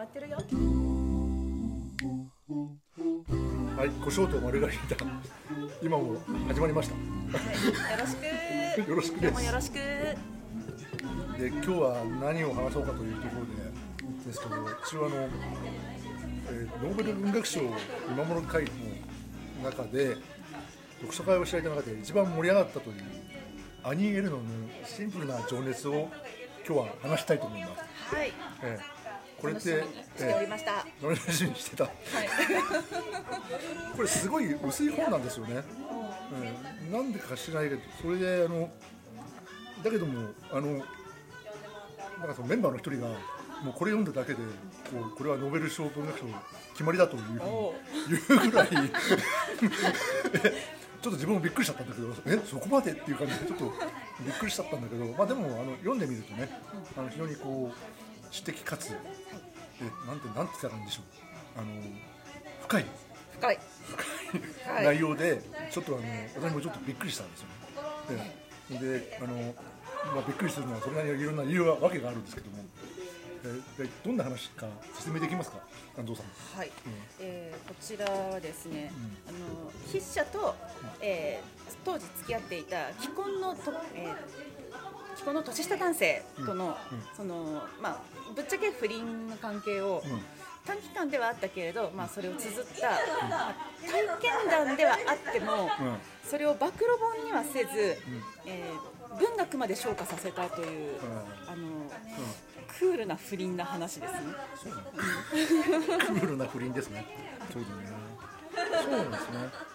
まってるよ。はい、胡椒とマルガリータ、今も始まりました。よろしく。よろしくです。今日もよろしく。で、今日は何を話そうかというところでですけど、一応あの、えーノーベル文学賞を見守る会の中で読書会を開いた中で一番盛り上がったというアニー・エルノのシンプルな情熱を今日は話したいと思います。はい。えーこれってみにしておりましたは楽しみにしてた。いこれすごい薄い本なんですよね。うん、なんでか知らないけど、それであのだけどもあのなんかそのメンバーの一人がもうこれ読んだだけでこうこれはノーベル賞文学賞決まりだというふうに言うぐらい ちょっと自分もびっくりしちゃったんだけどえそこまでっていう感じでちょっとびっくりしちゃったんだけど、まあ、でもあの読んでみるとねあの非常にこう知的かつえなんてなんて言ったらいいんでしょう。あの深い。深い。はい。内容でちょっとあの私もちょっとびっくりしたんですよね。でであの、まあ、びっくりするのはそれなりにいろんな理由がわけがあるんですけども。えでどんな話か説明できますか安藤さん。はい、えーこちらはですね、あの筆者と、えー当時付き合っていた既婚のと、えー既婚の年下男性との、そのまあぶっちゃけ不倫の関係を、うん。短期間ではあったけれど、まあ、それを綴った、まあ体験談ではあっても、うん。それを暴露本にはせず、えー文学まで昇華させたという、あのクールな不倫な話ですね。クールな不倫ですね。そうだね。そうなんですね。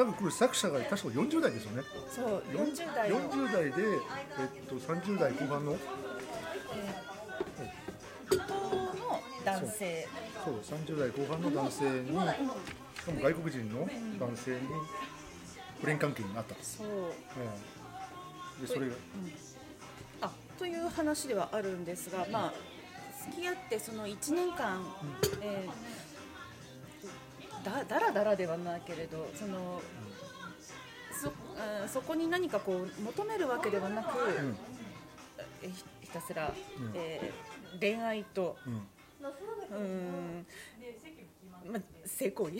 なんかこれ作者が確か40代ですよね。そう40代の。40代でえっと30代後半の。伊藤の男性。そう。30代後半の男性にしかも外国人の男性に不倫関係になったと。そう。ええ。でそれが。あという話ではあるんですが、まあ、付き合ってその1年間、えーだだらだらではないけれどそのそあーそこに何かこう求めるわけではなく、ん。えひひたすら、ん。えー恋愛とうん。うーん。まあ、性行為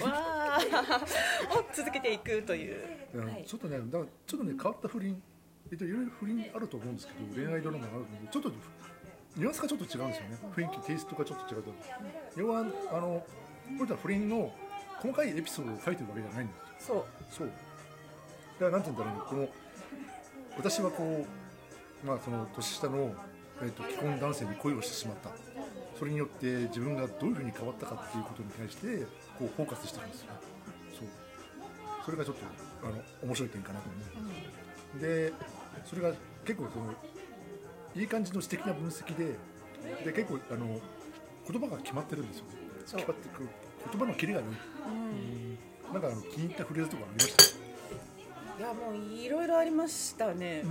わー。を続けていくという、うんはい。ちょっとね、だからちょっとね、変わった不倫、えっと、いろいろ不倫あると思うんですけど、恋愛ドラマがあると思うんで、ちょっとニュアンスがちょっと違うんですよね、雰囲気、テイストがちょっと違うと。要は、あの、これは不倫の細かいエピソードを書いてるわけじゃないんですよ。そうそう。だから、なんて言うんだろうね、この、私はこう、まあ、その年下の、えっと、既婚男性に恋をしてしまった。それによって自分がどういうふうに変わったかっていうことに対してこうフォーカスしてるんですよね。そうそれがちょっとあの面白い点かなと思う。でそれが結構そのいい感じの素敵な分析でで結構あの言葉が決まってるんですよね。決まってくる言葉のキレが良い。うん。なんかあの気に入ったフレーズとかありました？いやもういろいろありましたね、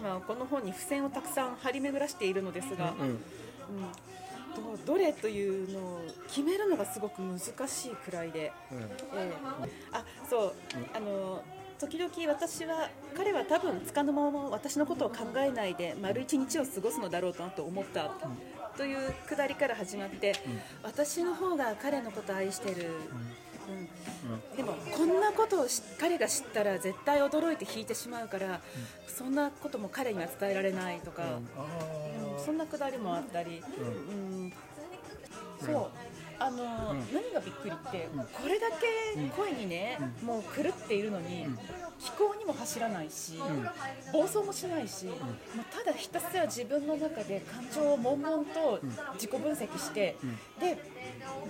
今この本に付箋をたくさん張り巡らしているのですが、うんうん。どどれというのを決めるのがすごく難しいくらいで、うん。ええ。あそう、あの時々私は彼は多分つかの間も私のことを考えないで丸一日を過ごすのだろうとなと思った、というくだりから始まって、私の方が彼のことを愛してる、うん。でもこんなことをし彼が知ったら絶対驚いて引いてしまうから、そんなことも彼には伝えられないとか、あうん。あそんなくだりもあったり、うん。そうあの、何がびっくりって、これだけ声にね、もう狂っているのに、気候にも走らないし、暴走もしないし、もうただひたすら自分の中で感情を悶々と自己分析して、で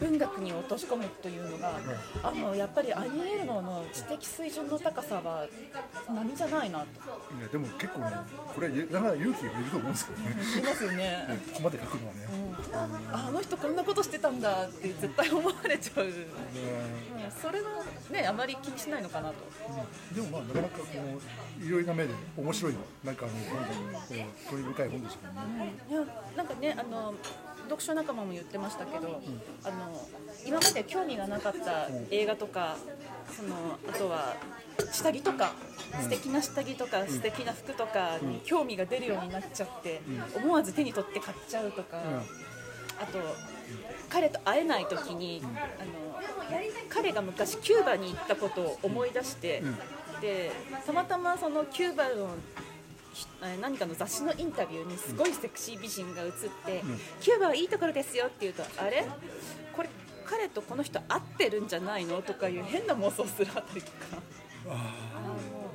文学に落とし込むというのが、あのやっぱりアニエルノの知的水準の高さは並じゃないなと。いやでも結構ねこれなかなか勇気がいると思うんですけどね。思いますよね。ここまで書くのはね。ああの人こんなことしてたんだって絶対思われちゃう、うん、ねそれはねあまり気にしないのかなと。でもまあなかなかこういろいろな目で面白いなんかあの本当にこう興味深い本ですよね。いやなんかねあの読書仲間も言ってましたけど、あの今まで興味がなかった映画とか、そのあとは下着とか、素敵な下着とか、素敵な服とかに興味が出るようになっちゃって、思わず手に取って買っちゃうとか、あと彼と会えない時に、あの彼が昔キューバに行ったことを思い出して、でたまたまそのキューバの何かの雑誌のインタビューにすごいセクシー美人が映って、キューバはいいところですよって言うとあれ？これ彼とこの人会ってるんじゃないの？とかいう変な妄想するあたりとか。あ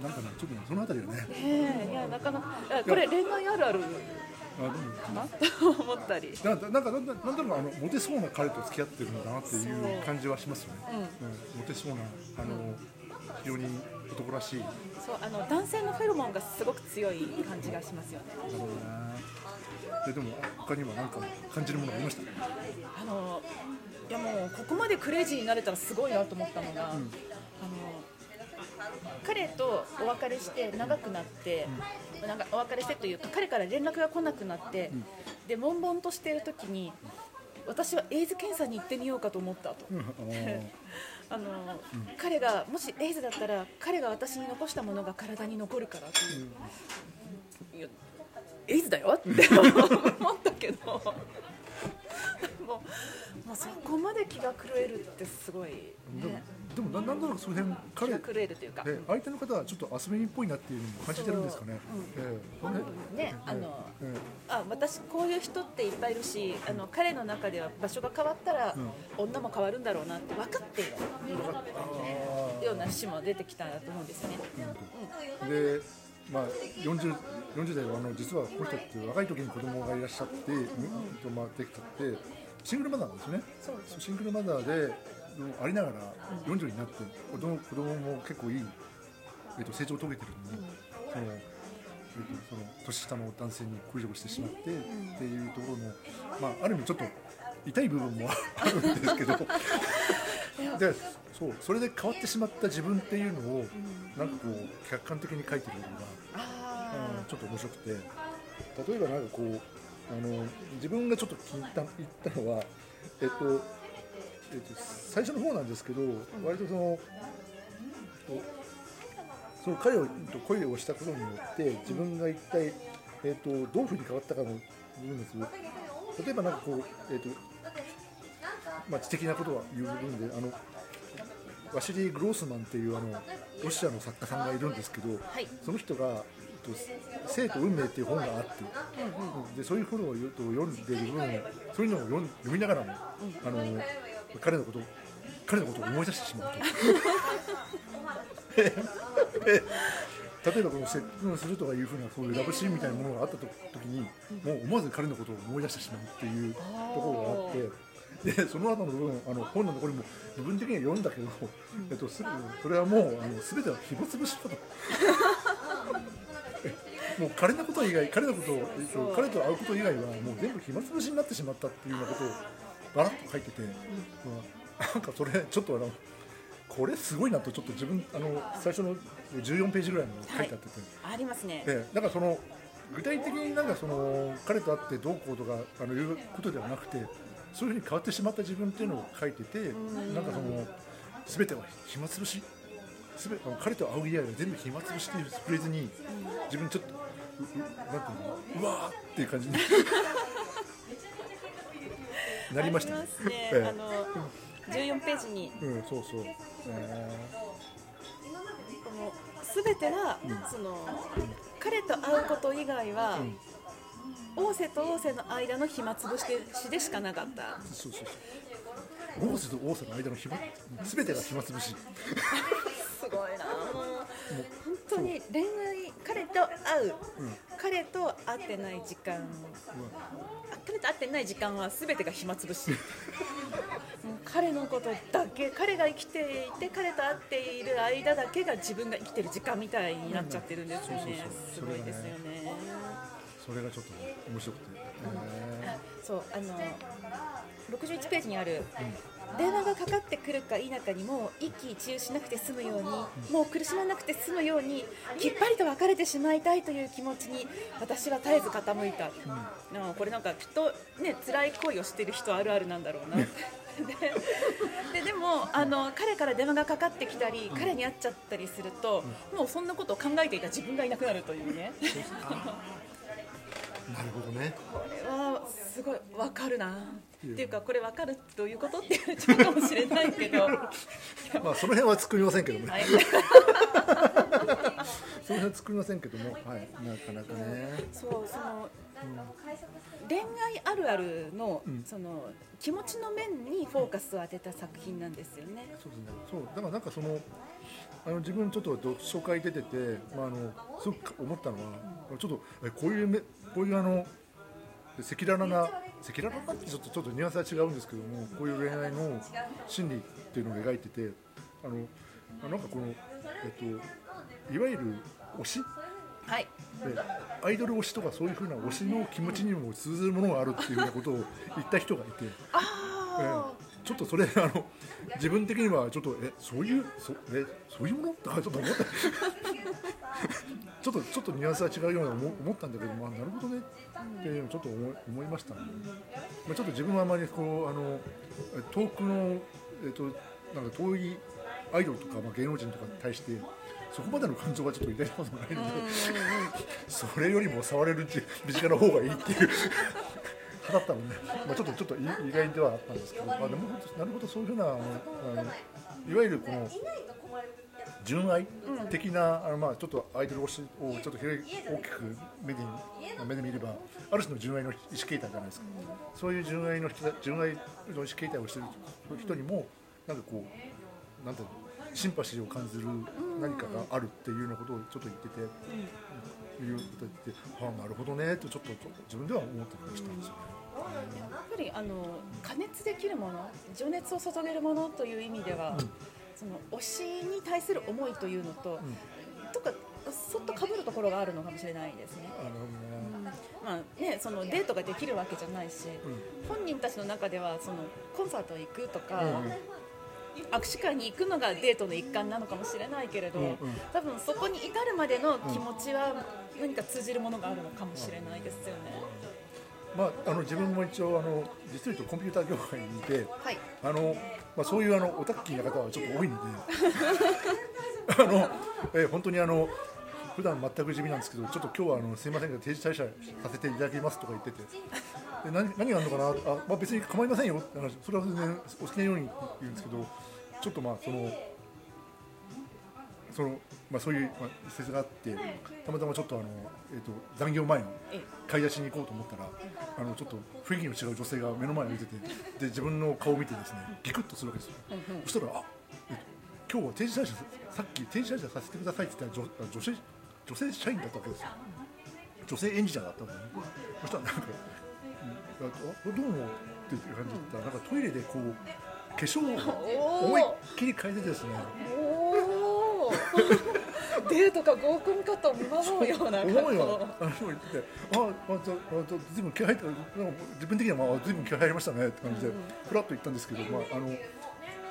あなんかねちょっとねそのあたりはね。ねえいやなかなかこれ恋愛あるあるなと思ったりなんかなんかなんだなんだろうあのモテそうな彼と付き合ってるんだなっていう感じはしますよね。うん、モテそうなあの非常に男らしい。なるそうあの男性のフェロモンがすごく強い感じがしますよねほどね。ででも他には何か感じるものがありました？あのいやもうここまでクレイジーになれたらすごいなと思ったのが、あの彼とお別れして長くなって、なんかお別れしてというか彼から連絡が来なくなって、で悶々としている時に私はエイズ検査に行ってみようかと思ったと。うん。あー。あの彼がもしエイズだったら彼が私に残したものが体に残るからという、いやエイズだよって 思ったけど。もうもうそこまで気が狂えるってすごい、ね、でもなんなんだろうその辺気彼が狂えるというか、ね相手の方はちょっと遊び人っぽいなっていうのも感じてるんですかね。そうええ。ね。ねあのえあ私こういう人っていっぱいいるしあの彼の中では場所が変わったら、女も変わるんだろうなって分かっているような詩も出てきたと思うんですよね。えで、まあ40 40代はあの実はこの人って若い時に子供がいらっしゃって、うん。とまあできたってシングルマザーなんです。よね。シングルマザーでありながら40になって子供子供も結構いい、えっと成長を遂げてるのに、そのえっとその年下の男性に恋をしてしまって、っていうところの、まあ、ある意味ちょっと痛い部分も あるんですけど。でそうそれで変わってしまった自分っていうのを、なんかこう客観的に書いてるのが、あうんちょっと面白くて。例えばなんかこうあの自分がちょっと気に入った言ったのは、えっとえっと、最初の方なんですけど、割とそのその彼をと恋をしたことによって自分が一体、えっと、どういうふうに変わったかの部分です例えばなんかこう、えっとまあ、知的なことは言う部分であのワシリー・グロースマンっていうあのロシアの作家さんがいるんですけど、はい。その人がえっと「生と運命」っていう本があって、でそういう本を読んでる分そういうのを読みながらも、あの彼のこと彼のことを思い出してしまうと。例えばこの接吻するとかいうふうなそういうラブシーンみたいなものがあったと時にもう思わず彼のことを思い出してしまうっていうところがあってでその後の部分あの本のところにも部分的には読んだけど、えっと、すそれはもうあの全ては暇つぶしだと。もう彼のこと以外彼のことを、えっと、彼と会うこと以外はもう全部暇つぶしになってしまったっていうようなことをバラッと書いてて、まあ、なんかそれちょっとあのこれすごいなとちょっと自分あの最初の14ページぐらいの書いてあってて、ありますね。でなんかその具体的になんかその彼と会ってどうこうとかあのいうことではなくてそういうふうに変わってしまった自分っていうのを書いててなんかその全ては暇つぶしすべ彼と会う以外は全部暇つぶしっていうフレーズに自分ちょっとううなんていうのうわーっていう感じになりましたね。ええ。あの14ページに。うんそうそう、えこの全ては、その彼と会うこと以外は、王瀬と王瀬の間の暇つぶしでしかなかった。ーそうそうそう。王瀬と王瀬の間の暇全てが暇つぶし すごいな。本当に恋愛彼と会う、彼と会ってない時間、あ彼と会ってない時間は全てが暇つぶし。もう彼のことだけ彼が生きていて彼と会っている間だけが自分が生きてる時間みたいになっちゃってるんですよねすごいですよね。それがちょっと面白くて、えそうあの61ページにある、電話がかかってくるか否かにも一喜一憂しなくて済むように、もう苦しまなくて済むようにきっぱりと別れてしまいたいという気持ちに私は絶えず傾いた、うん。これなんかきっとね辛い恋をしてる人あるあるなんだろうな でででもあの彼から電話がかかってきたり、彼に会っちゃったりすると、もうそんなことを考えていた自分がいなくなるというね。ー なるほどね。これはすごいわかるなっていうかこれわかるどういうことって言っちゃうかもしれないけど、はまあその辺は作りませんけどね、い、その辺は作りませんけども、はい、なかなかね。そうその、恋愛あるあるの,、その気持ちの面にフォーカスを当てた作品なんですよね。そうですね。そう。だからなんかそのあの自分ちょっと読書会出てて、まあ、あのすごく思ったのはちょっとえこういうめこういうあの赤裸々な赤裸々なってちょっとちょっとニュアンスは違うんですけどもこういう恋愛の心理っていうのを描いててあのあなんかこの、えっと、いわゆる推し？はい、でアイドル推しとかそういうふうな推しの気持ちにも通ずるものがあるっていうようなことを言った人がいて。あちょっとそれあの自分的にはちょっとえそういうそえそういうもの？とかちょっと思ったちょっとちょっとニュアンスは違うような思思ったんだけどまあなるほどね。ってちょっと思い思いました。ね、まあ、ちょっと自分はあまりこうあのえ遠くのえっとなんか遠いアイドルとか、まあ、芸能人とかに対してそこまでの感情はちょっと抱いたことがないので それよりも触れる身近な方がいいっていう派だったので、まあ、ちょっとちょっと意意外ではあったんですけど、まあ、でもなるほどそういうふうなあのあのいわゆるこの純愛？的な、あのまあちょっとアイドル推しをちょっと広い大きく目で目で見ればある種の純愛の意思形態じゃないですか、そういう純愛の人純愛の意思形態をしている人にもなんかこうなんていうのシンパシーを感じる何かがあるっていうようなことをちょっと言ってて、いうことを言って、はあ、なるほどねとちょっと自分では思ってましたんですよね。やっぱりあの加熱できるもの情熱を注げるものという意味では、その推しに対する思いというのと、とかそっと被るところがあるのかもしれないですね。あのね。まあね、そのデートができるわけじゃないし、本人たちの中ではそのコンサート行くとか、握手会に行くのがデートの一環なのかもしれないけれど、うんうん。多分そこに至るまでの気持ちは何か通じるものがあるのかもしれないですよね。まあ、あの自分も一応あの実を言うとコンピューター業界にいてはい、あの、まあ、そういうあのオタッキーな方はちょっと多いので あの、えー本当にあの普段全く地味なんですけどちょっと今日はあのすいませんが定時退社させていただきますとか言っててで何何があるのかなあ、まあ、別に構いませんよって話それは全然お好きなように言うんですけどちょっとまあそのその、まあ、そういう、まあ、施設があってたまたまちょっとあの、えー、と残業前にえ買い出しに行こうと思ったらあのちょっと雰囲気の違う女性が目の前にいててで自分の顔を見てですねギクッとするわけですよ、そしたらあ、えっと、今日は定時退社さっき定時退社させてくださいって言ったら女女性女性社員だったわけですよ。女性エンジニアだったわけですねそしたらなんか「うんあどうも」っていう感じで言ったらなんかトイレでこう化粧を思いっきり変えてですねデートか合コンかと見守るような格好。あの人が言っててああちょあちょずいぶん気合入っ自分的にはまあずいぶん気合入りましたねって感じでふらっと言ったんですけど、まああの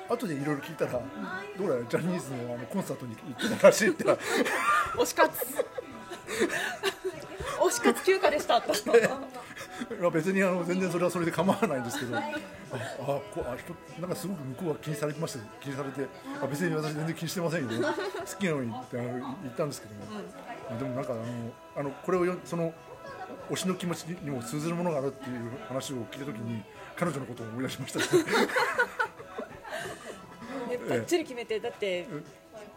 後でいろいろ聞いたら、どうやらジャニーズのあのコンサートに行ってたらしいって。推し活。推し活休暇でした。と まあ別にあの全然それはそれで構わないんですけど。ああこうあ人なんかすごく向こうは気にされてました気にされてあ別に私全然気にしてませんよ好きなようにってあの言ったんですけども、あでもなんかあのあのこれをよその推しの気持ちにも通ずるものがあるっていう話を聞いたときに彼女のことを思い出しました、ね、ねばっちり決めてだって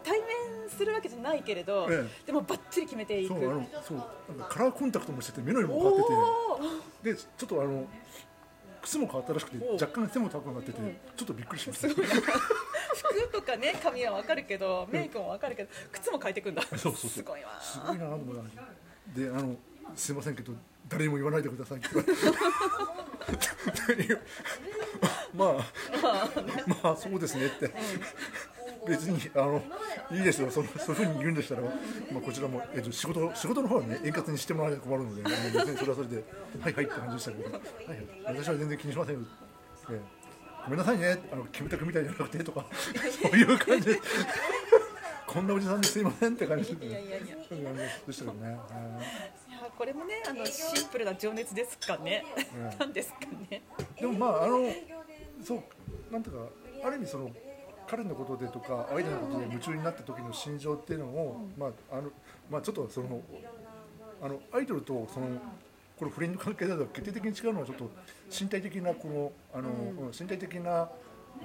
対面するわけじゃないけれど、えでもばっちり決めていく。そうあのそうなんかカラーコンタクトもしてて目の色も変わっておてでちょっとあの靴も変わったらしくてお若干背も高くなっててちょっとびっくりしました。服とかね髪はわかるけどメイクもわかるけど靴も変えていくんだ。そうそうそう。すごいわ。すごいなと思いながらであのすいませんけど誰にも言わないでください。って言われて。まあまあ。そうですねって別にあのいいですよ。そのそういうふうに言うんでしたら、まあ、こちらも、えっと、仕事仕事の方はね円滑にしてもらわないと困るので、あの別にそれはそれではいはいって感じでしたけど、はいはい、私は全然気にしませんよ、ええ。ごめんなさいね。あのキムタクみたいじゃなくてとか そういう感じで。こんなおじさんですいませんって感じで。いやいやいやいう感じでしたけどね、これもねあのシンプルな情熱ですかね、うんなんですかね。でもまああのそうなんていうかある意味その彼のことでとか相手のことで夢中になった時の心情っていうのを、まああのまあちょっとそのあのアイドルとそのこの不倫の関係だと決定的に違うのはちょっと身体的なこのあの、うん。身体的ななんて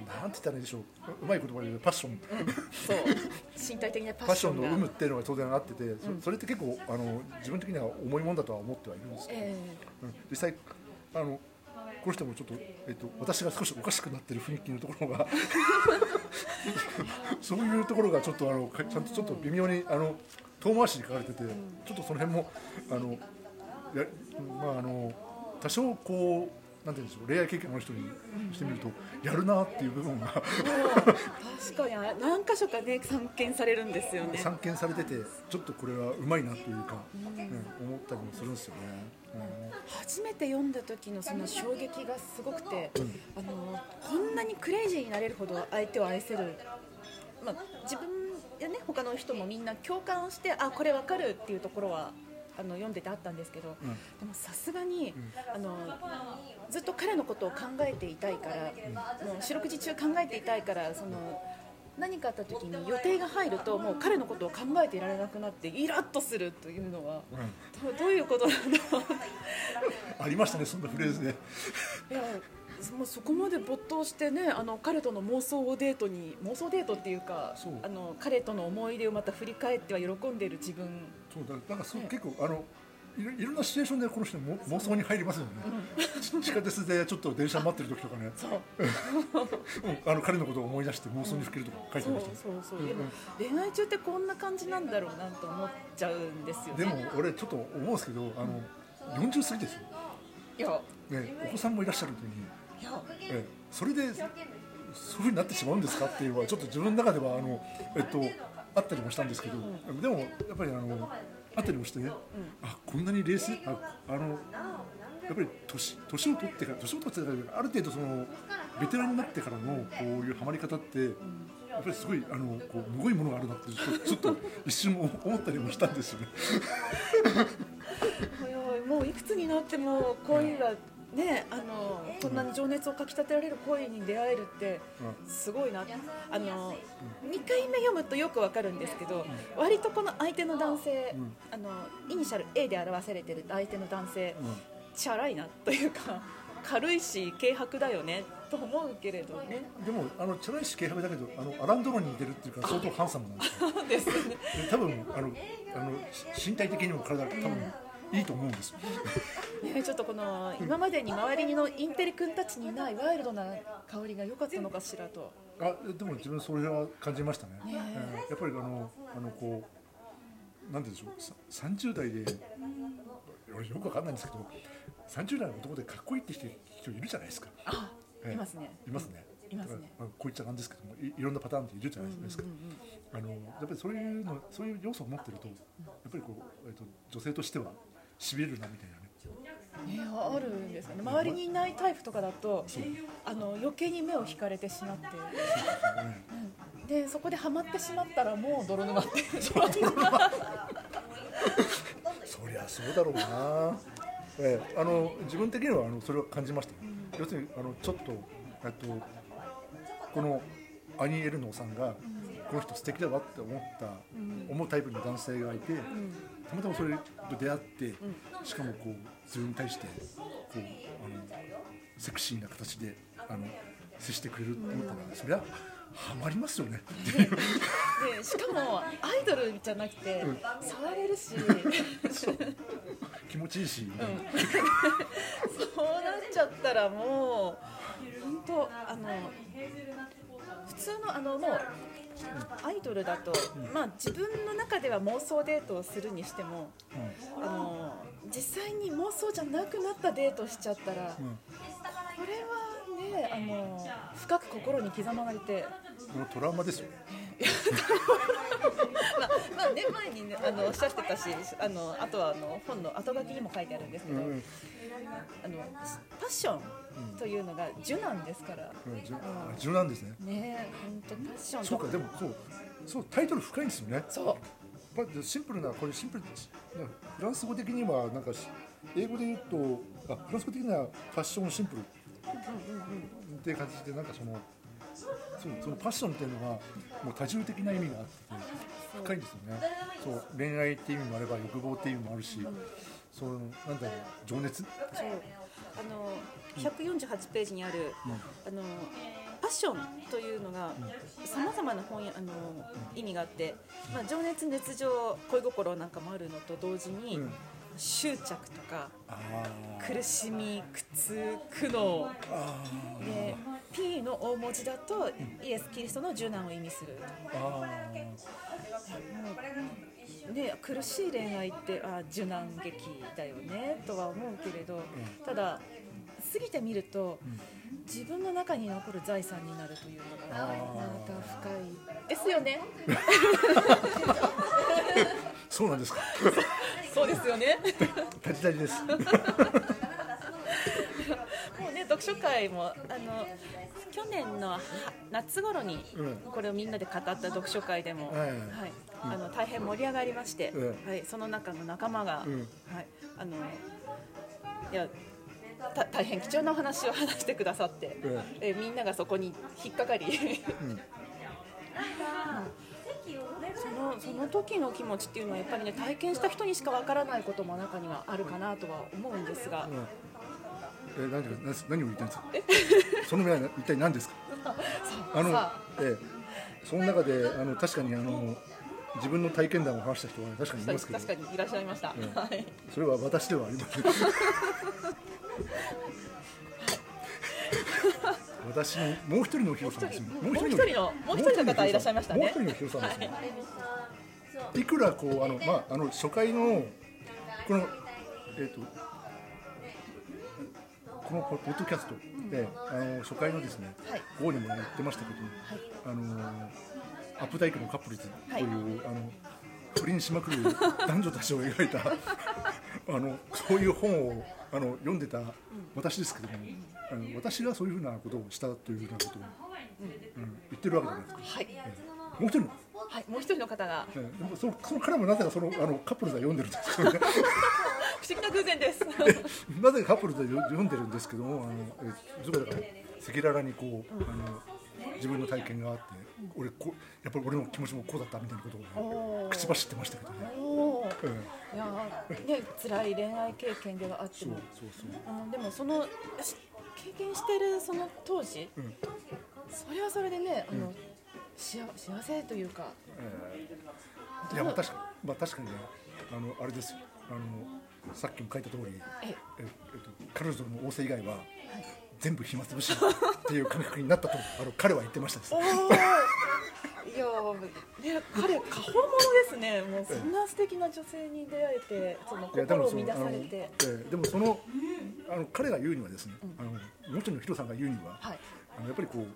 言ったらいいでしょう。うまい言葉でパッションそう。身体的なパパッションの有無っていうのが当然あってて、そそれって結構あの自分的には重いもんだとは思ってはいるんですけど、え。うん。実際あのこの人もちょっと、えっと、私が少しおかしくなってる雰囲気のところが そういうところがちょっとあのちゃんとちょっと微妙にあの遠回しに書かれてて、ちょっとその辺もあのやまああの多少こうなんて言うんでしょう恋愛経験のある人にしてみると、やるなっていう部分がえ確かに。あ何箇所かね散見されるんですよね。散見されててちょっとこれはうまいなというか、ね思ったりもするんですよね。初めて読んだ時のその衝撃がすごくて、あのこんなにクレイジーになれるほど相手を愛せる、まあ、自分やね他の人もみんな共感してあこれわかるっていうところはあの読んでてあったんですけど、うん。でもさすがに、あのずっと彼のことを考えていたいから、もう四六時中考えていたいからその何かあった時に予定が入るともう彼のことを考えていられなくなってイラッとするというのはうん。うんどどういうことなんだろう。ありましたねそんなフレーズで。いやもうそこまで没頭してねあの彼との妄想デートに妄想デートっていうかそう。あの彼との思い出をまた振り返っては喜んでいる自分。そうだなんかそう結構あのいろいろんなシチュエーションでこの人も妄想に入りますよね、ち地下鉄でちょっと電車待ってる時とかね。そう。うんあの彼のことを思い出して妄想にふけるとか書いてそうましたね。そうそう、う。んでも恋愛中ってこんな感じなんだろうなと思っちゃうんですよね。でも俺ちょっと思うんですけどあの40過ぎですよ、いや。ね、お子さんもいらっしゃる時に、ええそれでそういうふうになってしまうんですかっていうのはちょっと自分の中ではあの、えっと、あったりもしたんですけど、でもやっぱりあのあったりもしてね、あこんなに冷静ああのやっぱり年年を取ってから年を取ってからある程度そのベテランになってからのこういうハマり方って、やっぱりすごいあのこうむごいものがあるなってちょっとちょっと一瞬思ったりもしたんですよね。もういくつになっても恋がねあのこんなに情熱をかきたてられる恋に出会えるってすごいな。あの2回目読むとよくわかるんですけど割とこの相手の男性あのイニシャル A で表されてる相手の男性チャラいなというか軽いし軽薄だよねと思うけれどね。でもあのチャラいし軽薄だけどあのアランドロンに似てるっていうか相当ハンサムなんですよ。ね。で多分あのあのし身体的にも体が多分いいと思うんですよ。ねちょっとこの今までに周りのインテリ君たちにないワイルドな香りが良かったのかしらと。あでも自分それは感じましたね。ねえ。ーやっぱりあのあのこうなんて言うんでしょうさ30代で俺よくわかんないんですけど30代の男でかっこいいって人人いるじゃないですか。あええ。いますね。いますね。いますね。まあこう言っちゃなんですけどもいいろんなパターンっているじゃないですか。あのやっぱりそういうのそういう要素を持ってるとやっぱりこうえっと女性としてはしびれるなみたいなね。ね、あるんですよね。周りにいないタイプとかだとあの余計に目を引かれてしまって。でそこでハマってしまったらもう泥沼って。そりゃそうだろうな。ええ、あの自分的にはあのそれを感じました、要するにあのちょっとえっとこのアニー・エルノーさんが、この人素敵だわって思った、思うタイプの男性がいて、たまたまそれと出会って、しかもこう自分に対してこうあのセクシーな形であの接してくれるって思ったら、そりゃハマりますよね。でしかもアイドルじゃなくて触れるし。気持ちいいし、そうなっちゃったらもう本当あの普通のあのもうアイドルだと、まあ、自分の中では妄想デートをするにしてもあの実際に妄想じゃなくなったデートしちゃったら、これはねあの深く心に刻まれて。このトラウマですよ。まあ、まあね前にねあのおっしゃってたしあのあとはあの本の後書きにも書いてあるんですけど、うん。あのパッションというのが受難ですから、うん。ですね。ね本当パッションそうかでもそうそうタイトル深いんですよね。そう。まあ、シンプルなこれシンプルなフランス語的にはなんかし英語で言うとあフランス語的にはファッションシンプル。っていう感じでなんかそのそうそのパッションっていうのがもう多重的な意味があって深いんですよね。そう恋愛っていう意味もあれば欲望っていう意味もあるし、そのなんだろう情熱？そうあの148ページにある、あのパッションというのがさまざまな本やあの意味があって、まあ、情熱熱情恋心なんかもあるのと同時に、うん。執着とかあ苦しみ苦痛苦悩。あで P の大文字だとイエス・キリストの受難を意味するあね、苦しい恋愛ってあ受難劇だよねとは思うけれど、ただ過ぎてみると、自分の中に残る財産になるというのがまた深い。ですよね。そうなんですか。そうですよね。タジタジです 読書会もあの去年のは夏頃にうん。これをみんなで語った読書会でも、はいはい。あの大変盛り上がりまして、うん。はい、その中の仲間が、うん。はい、あのいやた大変貴重なお話を話してくださって、うん。えみんながそこに引っかかり、うん。そのその時の気持ちっていうのはやっぱりね体験した人にしかわからないことも中にはあるかなとは思うんですが、え何です何を言いたいんですか？その目は一体何ですか？あのさええ、その中であの確かにあの自分の体験談を話した人は確かにいますけど。確かにいらっしゃいました、うんはい。それは私ではありません。私にもう一人のヒロさんですよもう一人のもう一人の方いらっしゃいましたね。もう一人のヒロさんですね、い、くらこうあのまああの初回のこのえっ、とこのポッドキャストで、あの初回のですね、はい。ゴーにも言ってましたけど、あのアップダイクのカップルズという、あの不倫しまくる 男女たちを描いた あのそういう本をあの読んでた私ですけども、あの私がそういうふうなことをしたというふうなことを、うん。言ってるわけじゃないですか。はい、もう一人の？はい、もう一人の方が。ええ。でもそのその彼もなぜかそのあのカップルズは読んでるんですけどね 不思議な偶然です。なぜかカップルズは読んでるんですけどもあのえそれだから赤裸々にこう、あの自分の体験があって俺こうやっぱり俺の気持ちもこうだったみたいなことをおー。口走ってましたけどね、おー。えいやーね辛い恋愛経験ではあってそうもあのでもそのし経験してるその当時、うん。それはそれでねあの、幸幸せというか。ええ。いやまあ確かまあ確かにねあのあれですよ。あのさっきも書いた通りええ。えっと彼女の仰せ以外は全部暇つぶしっていう感覚になったとあの彼は言ってましたです。いやーね彼過保物ですね。もうそんな素敵な女性に出会えてその心を乱されて。えでもそのあの彼が言うにはですね、あのもう一人のヒロさんが言うには、はい。あのやっぱりこう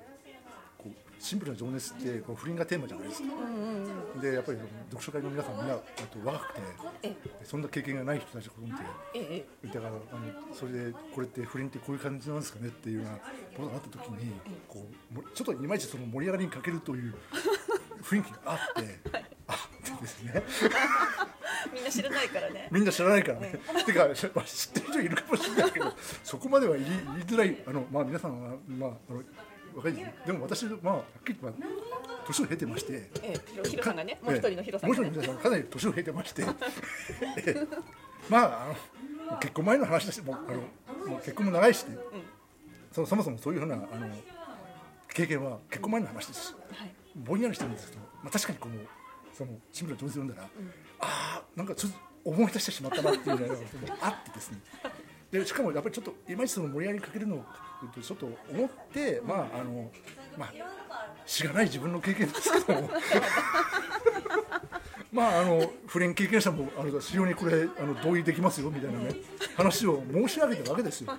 シンプルな情熱ってこう不倫がテーマじゃないですか。うんうんうんでやっぱり読書会の皆さんみんなあと若くてえそんな経験がない人たちがこんええでだからあのそれでこれって不倫ってこういう感じなんですかねっていうようなことがあった時にこうもちょっといまいちその盛り上がりに欠けるという雰囲気があって、あってです ね。みんな知らないからねみんな知らないからね。てか、しまあ知ってる人いるかもしれないけど、そこまでは言い言いづらい、あの、まあ、皆さんは、まあ、あの。若いでも、私、まあ、はっきり、まあ、年を経てまして。ええヒロさんがねもう一人のヒロさんもう一人のヒロさんがかなり年を経てまして。え えまあ、あの、結婚前の話だし、もう、あの、もう結婚も長いしね。そのそもそもそういうふうな、あの。経験は結婚前の話ですし。はいぼんやりしてるんですけど、まあ、確かにこのそのシンプルな情熱読んだら、ああなんかちょっと思い出してしまったなっていうのがあってですねでしかもやっぱりちょっといまいちその盛り上がりかけるのをちょっと思って、まああのまあしがない自分の経験ですけども。まああの不倫経験者もあの非常にこれあの同意できますよみたいなね話を申し上げたわけですよ。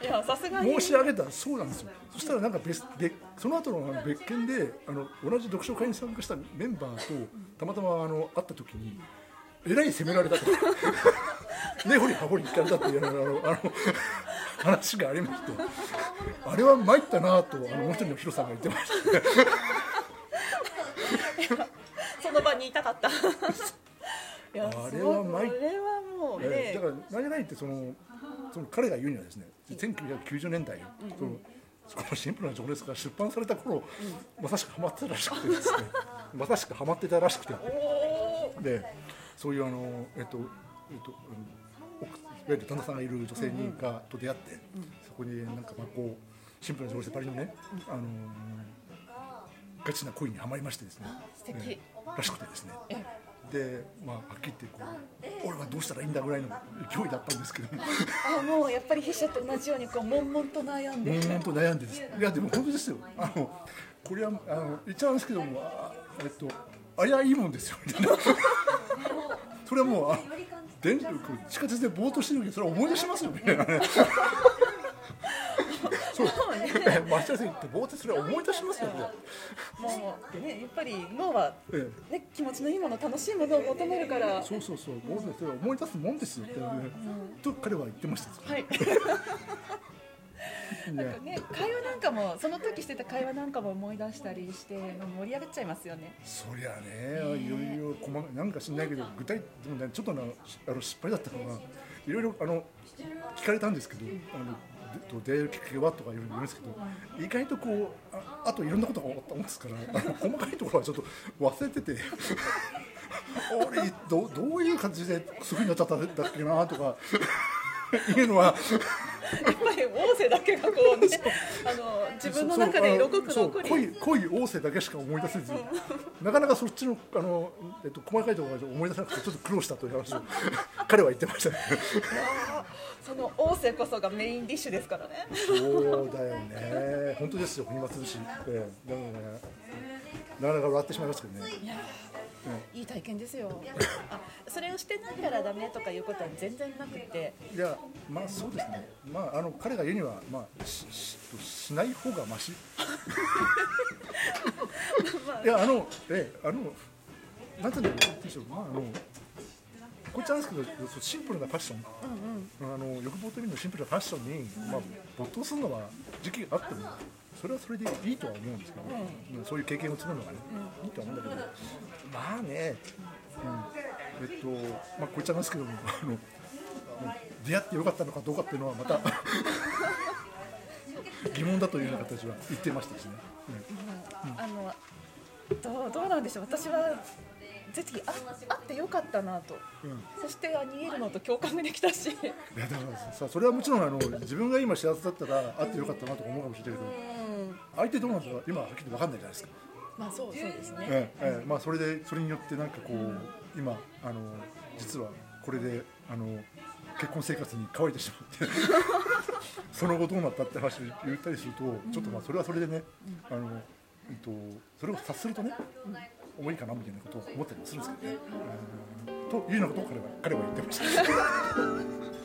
いややさすがに。申し上げたらそうなんですよ。そしたらなんか別別その後の別件であの同じ読書会に参加したメンバーとたまたまあの会った時にえらい責められたと根掘り葉掘り聞かれたっていうあのあの話がありまして。あれは参ったなとあのもう一人のヒロさんが言ってました。その場にいたかった。あれは参っそれはもうね、ええだから何々ってそのその彼が言うにはですね1990年代、そのこのシンプルな情熱が出版された頃、まさしくハマってたらしくてですね。まさしくハマってたらしくて。でそういうあのえっとえっと、うん、奥いわゆる旦那さんがいる女性にがと出会って、そこになんかまあこうシンプルな情熱でパリのね、あのガチな恋にはまりましてですね。素敵。ええ。らしくてですね。えでまあはっきり言ってこう俺はどうしたらいいんだぐらいの勢いだったんですけど。あもうやっぱり筆者と同じようにこう悶々と悩んで、悶々と悩んでです。いやでも本当ですよ。あのこれはあの言っちゃうんですけどもあえっとあれはいいもんですよ。みたいなそれはもうあ電力地下鉄でぼーっとしてる時にそれは思い出しますよね。そう。待ち合わせ行ってぼーっとそれは思い出しますよね。もうねやっぱり脳は、えね、気持ちのいいもの楽しいものを求めるから。そうそうそう。もうそれは思い出すもんですよって、ね。と彼は言ってました。はいなんかね会話なんかもその時してた会話なんかも思い出したりして盛り上がっちゃいますよねそりゃね、いろいろ細かいなんか知んないけど具体でもねちょっとなあの失敗だったのがいろいろあの聞かれたんですけど、あので出会えるきっかけはとかいろいろ言うんですけど、意外とこうああといろんなことが起こったもんですから、あ の細かいところはちょっと忘れてて。俺どうどういう感じでそういうふうになっちゃったんだっけなとか いうのはぱり王政だけがこうね あの自分の中で色濃く残り。濃い濃い王政だけしか思い出せずなかなかそっちのあの、えっと、細かいところが思い出せなくてちょっと苦労したという話を 彼は言ってましたね。その王政こそがメインディッシュですからね。そうだよね。本当ですよ暇つぶし、ええだからねなかなか笑ってしまいますけどねいやいい体験ですよ。あそれをしてないからダメとかいうことは全然なくて。いやまあそうですね。まああの彼が言うにはまあしししない方がましいやあのええあのなんていうんでしょうまああのこっちなんですけどシンプルなファッション、あの欲望という意味のシンプルなファッションに、まあ、没頭するのは時期があってもそれはそれでいいとは思うんですけど、うん。そういう経験を積むのがね、いいとは思うんだけど。まあね、うん、えっとまあこっちゃなんですけどもあの出会ってよかったのかどうかっていうのはまた 疑問だというような形は言ってましたしね、あのどうどうなんでしょう。私は絶対ああってよかったなと、そしてアニエルノと共感ができたし。いやだからさそれはもちろんあの自分が今幸せだったらあってよかったなとか思うかもしれないけど、相手どうなんだか今はっきり分かんないじゃないですか、まあそうそうですね、ええええ。まあ、それでそれによってなんかこう今あの実はこれであの結婚生活に乾いてしまって その後どうなったって話を言ったりするとちょっとまあそれはそれでね、あのえっと、それを察するとね、重いかなみたいなことを思ったりもするんですけどね。うんというようなことを彼は彼は言ってました。